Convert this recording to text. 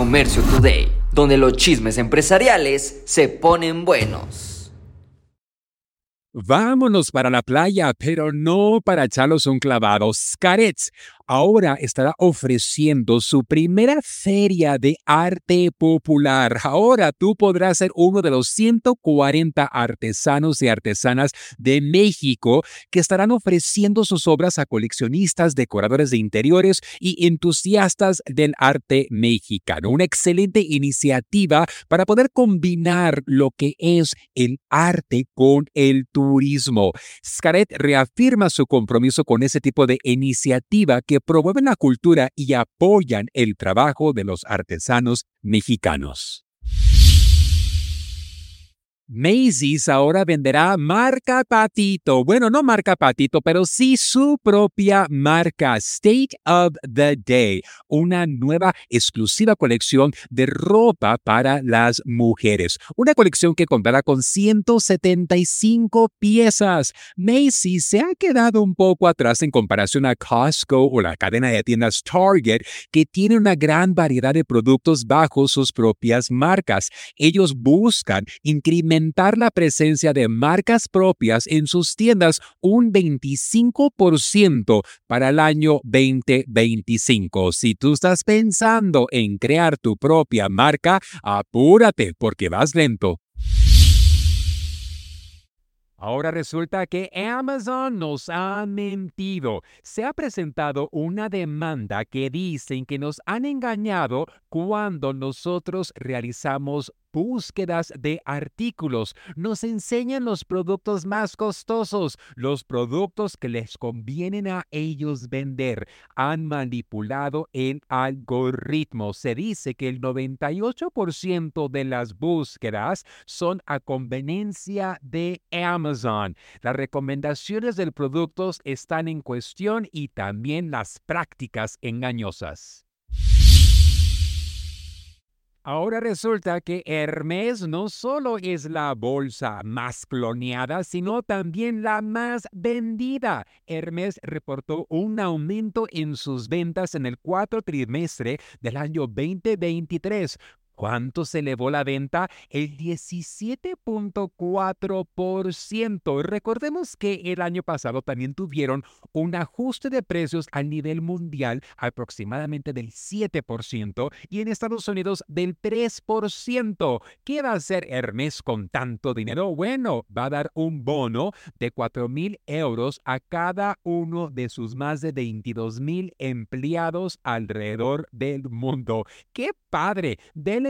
Comercio Today, donde los chismes empresariales se ponen buenos. Vámonos para la playa, pero no para echarlos un clavado. Scarets ahora estará ofreciendo su primera feria de arte popular. Ahora tú podrás ser uno de los 140 artesanos y artesanas de México que estarán ofreciendo sus obras a coleccionistas, decoradores de interiores y entusiastas del arte mexicano. Una excelente iniciativa para poder combinar lo que es el arte con el turismo. Scaret reafirma su compromiso con ese tipo de iniciativa que promueven la cultura y apoyan el trabajo de los artesanos mexicanos. Macy's ahora venderá marca Patito. Bueno, no marca Patito, pero sí su propia marca State of the Day, una nueva exclusiva colección de ropa para las mujeres. Una colección que contará con 175 piezas. Macy's se ha quedado un poco atrás en comparación a Costco o la cadena de tiendas Target, que tiene una gran variedad de productos bajo sus propias marcas. Ellos buscan incrementar la presencia de marcas propias en sus tiendas un 25% para el año 2025. Si tú estás pensando en crear tu propia marca, apúrate porque vas lento. Ahora resulta que Amazon nos ha mentido. Se ha presentado una demanda que dicen que nos han engañado cuando nosotros realizamos búsquedas de artículos, nos enseñan los productos más costosos, los productos que les convienen a ellos vender. Han manipulado el algoritmo. Se dice que el 98% de las búsquedas son a conveniencia de Amazon. Las recomendaciones del producto están en cuestión y también las prácticas engañosas. Ahora resulta que Hermes no solo es la bolsa más cloneada, sino también la más vendida. Hermes reportó un aumento en sus ventas en el cuarto trimestre del año 2023, ¿Cuánto se elevó la venta? El 17.4%. Recordemos que el año pasado también tuvieron un ajuste de precios a nivel mundial aproximadamente del 7% y en Estados Unidos del 3%. ¿Qué va a hacer Hermes con tanto dinero? Bueno, va a dar un bono de 4 mil euros a cada uno de sus más de 22 mil empleados alrededor del mundo. ¡Qué padre! Denle